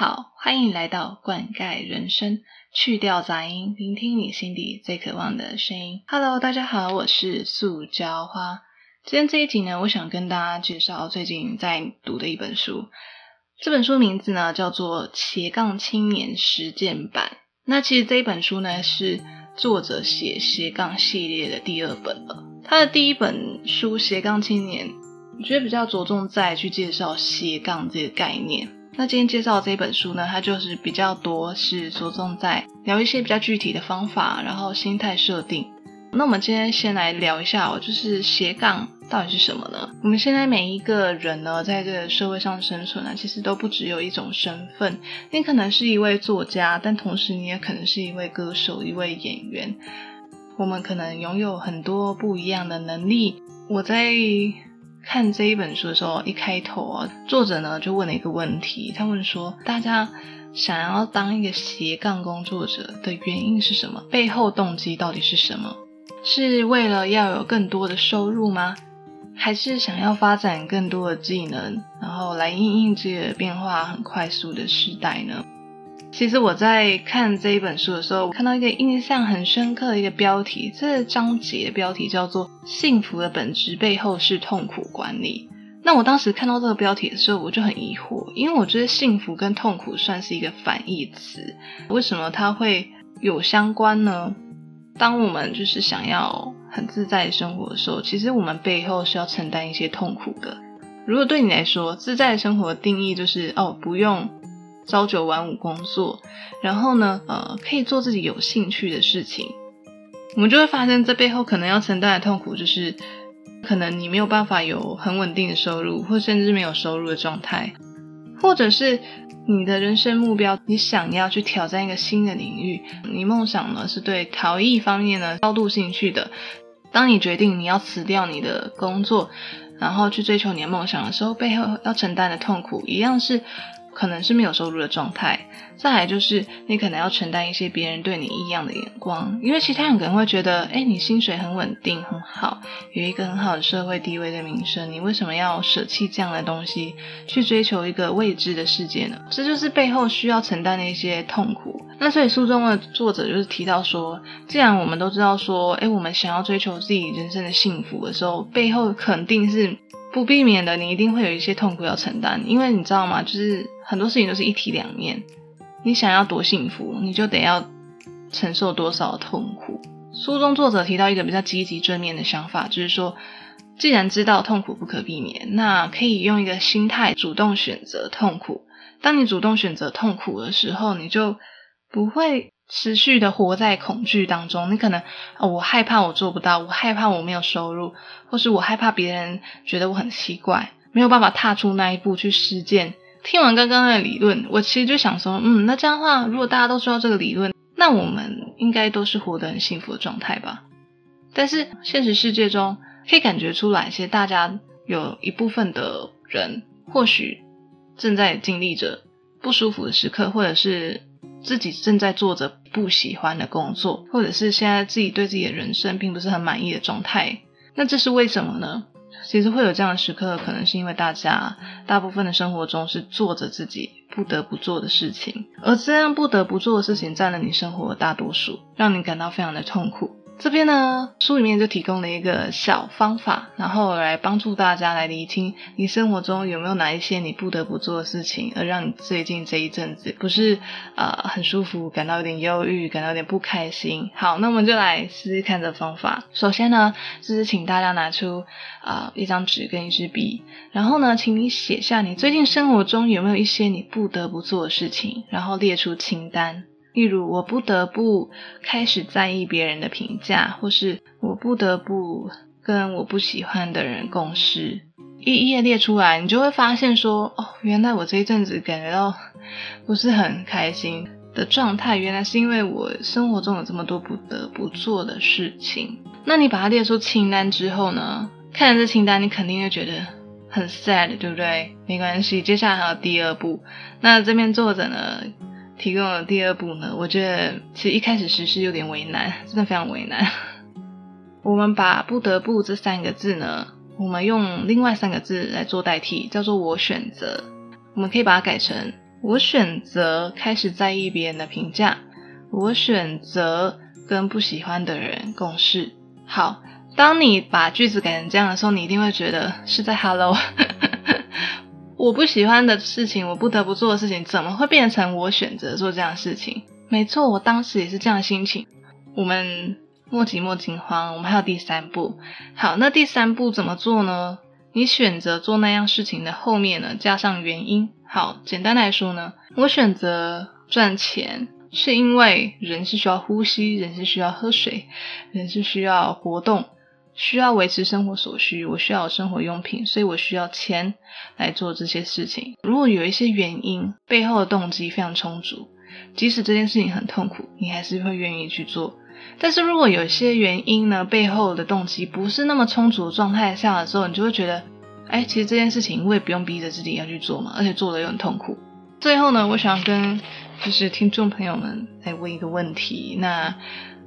好，欢迎来到灌溉人生，去掉杂音，聆听你心底最渴望的声音。Hello，大家好，我是塑胶花。今天这一集呢，我想跟大家介绍最近在读的一本书。这本书名字呢叫做《斜杠青年实践版》。那其实这一本书呢是作者写斜杠系列的第二本了。他的第一本书《斜杠青年》，我觉得比较着重在去介绍斜杠这个概念。那今天介绍的这本书呢，它就是比较多是着重在聊一些比较具体的方法，然后心态设定。那我们今天先来聊一下哦，就是斜杠到底是什么呢？我们现在每一个人呢，在这个社会上生存啊，其实都不只有一种身份。你可能是一位作家，但同时你也可能是一位歌手、一位演员。我们可能拥有很多不一样的能力。我在。看这一本书的时候，一开头啊，作者呢就问了一个问题，他问说：大家想要当一个斜杠工作者的原因是什么？背后动机到底是什么？是为了要有更多的收入吗？还是想要发展更多的技能，然后来应应这个变化很快速的时代呢？其实我在看这一本书的时候，看到一个印象很深刻的一个标题，这个章节的标题叫做“幸福的本质背后是痛苦管理”。那我当时看到这个标题的时候，我就很疑惑，因为我觉得幸福跟痛苦算是一个反义词，为什么它会有相关呢？当我们就是想要很自在的生活的时候，其实我们背后是要承担一些痛苦的。如果对你来说，自在生活的定义就是哦，不用。朝九晚五工作，然后呢，呃，可以做自己有兴趣的事情，我们就会发现这背后可能要承担的痛苦，就是可能你没有办法有很稳定的收入，或甚至没有收入的状态，或者是你的人生目标，你想要去挑战一个新的领域，你梦想呢是对陶艺方面呢高度兴趣的，当你决定你要辞掉你的工作，然后去追求你的梦想的时候，背后要承担的痛苦一样是。可能是没有收入的状态，再来就是你可能要承担一些别人对你异样的眼光，因为其他人可能会觉得，哎，你薪水很稳定很好，有一个很好的社会地位的名声，你为什么要舍弃这样的东西去追求一个未知的世界呢？这就是背后需要承担的一些痛苦。那所以书中的作者就是提到说，既然我们都知道说，哎，我们想要追求自己人生的幸福的时候，背后肯定是。不避免的，你一定会有一些痛苦要承担，因为你知道吗？就是很多事情都是一体两面。你想要多幸福，你就得要承受多少痛苦。书中作者提到一个比较积极正面的想法，就是说，既然知道痛苦不可避免，那可以用一个心态主动选择痛苦。当你主动选择痛苦的时候，你就不会。持续的活在恐惧当中，你可能哦，我害怕我做不到，我害怕我没有收入，或是我害怕别人觉得我很奇怪，没有办法踏出那一步去实践。听完刚刚的理论，我其实就想说，嗯，那这样的话，如果大家都知道这个理论，那我们应该都是活得很幸福的状态吧？但是现实世界中，可以感觉出来，其实大家有一部分的人，或许正在经历着不舒服的时刻，或者是。自己正在做着不喜欢的工作，或者是现在自己对自己的人生并不是很满意的状态，那这是为什么呢？其实会有这样的时刻，可能是因为大家大部分的生活中是做着自己不得不做的事情，而这样不得不做的事情占了你生活的大多数，让你感到非常的痛苦。这边呢，书里面就提供了一个小方法，然后来帮助大家来理清你生活中有没有哪一些你不得不做的事情，而让你最近这一阵子不是呃很舒服，感到有点忧郁，感到有点不开心。好，那我们就来试试看这方法。首先呢，就是请大家拿出啊一张纸跟一支笔，然后呢，请你写下你最近生活中有没有一些你不得不做的事情，然后列出清单。例如，我不得不开始在意别人的评价，或是我不得不跟我不喜欢的人共事，一一列列出来，你就会发现说，哦，原来我这一阵子感觉到不是很开心的状态，原来是因为我生活中有这么多不得不做的事情。那你把它列出清单之后呢？看着这清单，你肯定会觉得很 sad，对不对？没关系，接下来还有第二步。那这边作者呢？提供了第二步呢，我觉得其实一开始实施有点为难，真的非常为难。我们把“不得不”这三个字呢，我们用另外三个字来做代替，叫做“我选择”。我们可以把它改成我选择开始在意别人的评价，我选择跟不喜欢的人共事。好，当你把句子改成这样的时候，你一定会觉得是在 Hello。我不喜欢的事情，我不得不做的事情，怎么会变成我选择做这样的事情？没错，我当时也是这样的心情。我们莫急莫惊慌，我们还有第三步。好，那第三步怎么做呢？你选择做那样事情的后面呢，加上原因。好，简单来说呢，我选择赚钱，是因为人是需要呼吸，人是需要喝水，人是需要活动，需要维持生活所需。我需要生活用品，所以我需要钱来做这些事情。如果有一些原因，背后的动机非常充足。即使这件事情很痛苦，你还是会愿意去做。但是如果有一些原因呢，背后的动机不是那么充足的状态下的时候，你就会觉得，哎，其实这件事情我也不用逼着自己要去做嘛，而且做了又很痛苦。最后呢，我想跟就是听众朋友们来问一个问题。那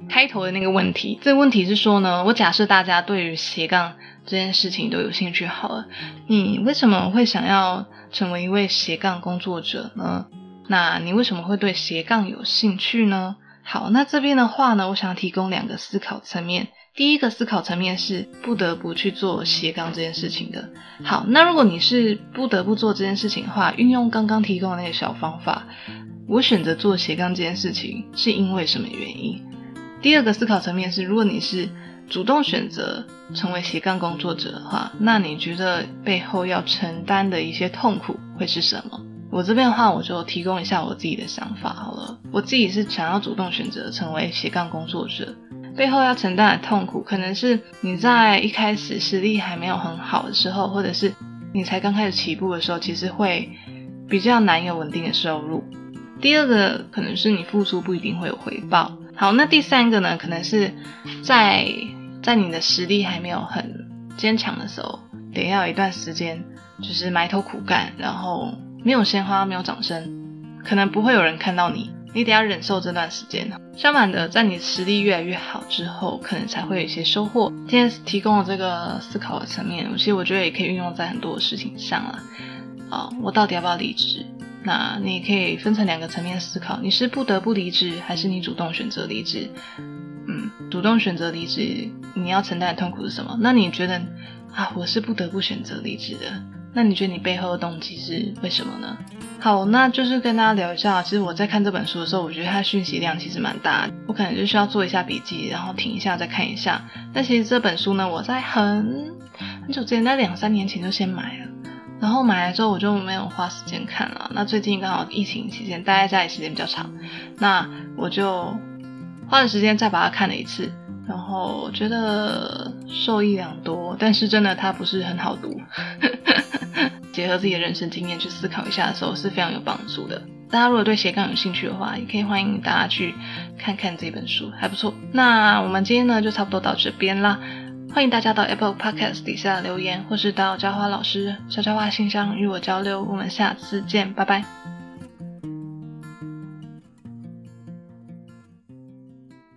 开头的那个问题，这个问题是说呢，我假设大家对于斜杠这件事情都有兴趣好了，你为什么会想要成为一位斜杠工作者呢？那你为什么会对斜杠有兴趣呢？好，那这边的话呢，我想提供两个思考层面。第一个思考层面是不得不去做斜杠这件事情的。好，那如果你是不得不做这件事情的话，运用刚刚提供的那个小方法，我选择做斜杠这件事情是因为什么原因？第二个思考层面是，如果你是主动选择成为斜杠工作者的话，那你觉得背后要承担的一些痛苦会是什么？我这边的话，我就提供一下我自己的想法好了。我自己是想要主动选择成为斜杠工作者，背后要承担的痛苦，可能是你在一开始实力还没有很好的时候，或者是你才刚开始起步的时候，其实会比较难有稳定的收入。第二个可能是你付出不一定会有回报。好，那第三个呢，可能是在在你的实力还没有很坚强的时候，得要一段时间，就是埋头苦干，然后。没有鲜花，没有掌声，可能不会有人看到你，你得要忍受这段时间。相反的，在你实力越来越好之后，可能才会有一些收获。今天提供了这个思考的层面，其实我觉得也可以运用在很多事情上啊。啊，我到底要不要离职？那你可以分成两个层面思考：你是不得不离职，还是你主动选择离职？嗯，主动选择离职，你要承担的痛苦是什么？那你觉得啊，我是不得不选择离职的。那你觉得你背后的动机是为什么呢？好，那就是跟大家聊一下。其实我在看这本书的时候，我觉得它讯息量其实蛮大，我可能就需要做一下笔记，然后停一下再看一下。但其实这本书呢，我在很很久之前，在两三年前就先买了，然后买来之后我就没有花时间看了。那最近刚好疫情期间待在家里时间比较长，那我就花了时间再把它看了一次，然后觉得受益良多。但是真的它不是很好读。结合自己的人生经验去思考一下的时候是非常有帮助的。大家如果对斜杠有兴趣的话，也可以欢迎大家去看看这本书，还不错。那我们今天呢就差不多到这边啦，欢迎大家到 Apple Podcast 底下留言，或是到浇花老师悄悄话信箱与我交流。我们下次见，拜拜。